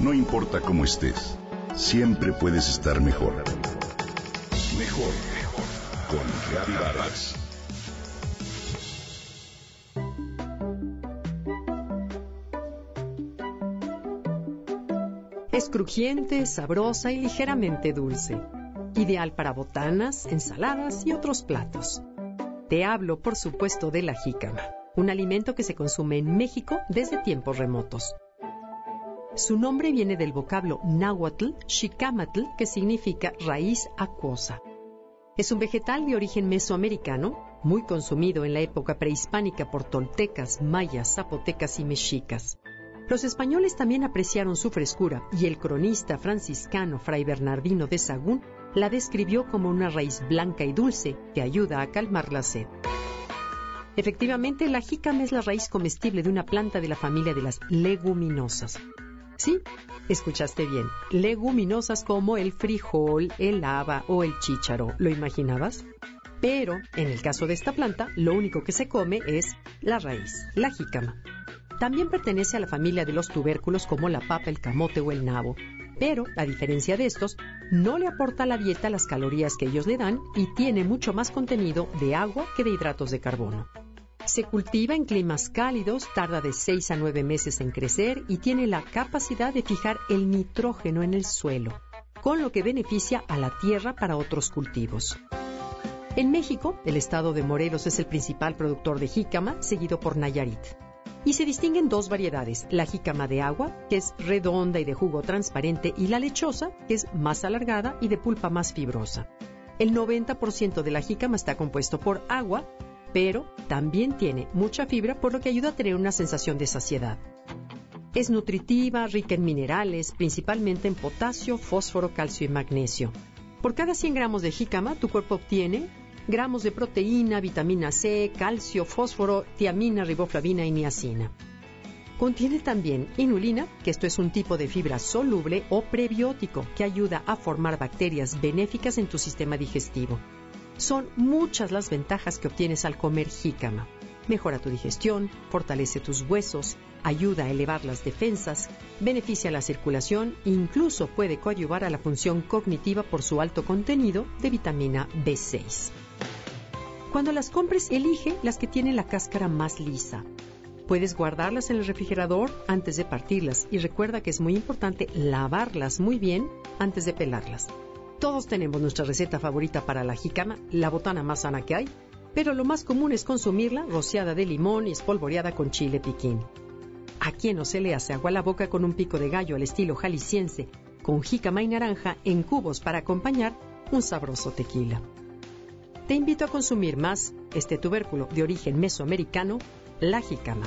No importa cómo estés, siempre puedes estar mejor. Mejor, mejor. Con Reavivadas. Es crujiente, sabrosa y ligeramente dulce. Ideal para botanas, ensaladas y otros platos. Te hablo, por supuesto, de la jícama, un alimento que se consume en México desde tiempos remotos. Su nombre viene del vocablo náhuatl, xicamatl, que significa raíz acuosa. Es un vegetal de origen mesoamericano, muy consumido en la época prehispánica por toltecas, mayas, zapotecas y mexicas. Los españoles también apreciaron su frescura y el cronista franciscano Fray Bernardino de Sagún la describió como una raíz blanca y dulce que ayuda a calmar la sed. Efectivamente, la jícama es la raíz comestible de una planta de la familia de las leguminosas. Sí, escuchaste bien, leguminosas como el frijol, el haba o el chícharo. ¿Lo imaginabas? Pero, en el caso de esta planta, lo único que se come es la raíz, la jícama. También pertenece a la familia de los tubérculos como la papa, el camote o el nabo. Pero, a diferencia de estos, no le aporta a la dieta las calorías que ellos le dan y tiene mucho más contenido de agua que de hidratos de carbono. Se cultiva en climas cálidos, tarda de 6 a 9 meses en crecer y tiene la capacidad de fijar el nitrógeno en el suelo, con lo que beneficia a la tierra para otros cultivos. En México, el estado de Morelos es el principal productor de jícama, seguido por Nayarit. Y se distinguen dos variedades, la jícama de agua, que es redonda y de jugo transparente, y la lechosa, que es más alargada y de pulpa más fibrosa. El 90% de la jícama está compuesto por agua pero también tiene mucha fibra por lo que ayuda a tener una sensación de saciedad. Es nutritiva, rica en minerales, principalmente en potasio, fósforo, calcio y magnesio. Por cada 100 gramos de jícama, tu cuerpo obtiene gramos de proteína, vitamina C, calcio, fósforo, tiamina, riboflavina y niacina. Contiene también inulina, que esto es un tipo de fibra soluble o prebiótico que ayuda a formar bacterias benéficas en tu sistema digestivo. Son muchas las ventajas que obtienes al comer jícama. Mejora tu digestión, fortalece tus huesos, ayuda a elevar las defensas, beneficia la circulación e incluso puede coadyuvar a la función cognitiva por su alto contenido de vitamina B6. Cuando las compres, elige las que tienen la cáscara más lisa. Puedes guardarlas en el refrigerador antes de partirlas y recuerda que es muy importante lavarlas muy bien antes de pelarlas. Todos tenemos nuestra receta favorita para la jícama, la botana más sana que hay, pero lo más común es consumirla rociada de limón y espolvoreada con chile piquín. ¿A quién no se le hace agua la boca con un pico de gallo al estilo jalisciense, con jícama y naranja en cubos para acompañar un sabroso tequila? Te invito a consumir más este tubérculo de origen mesoamericano, la jícama.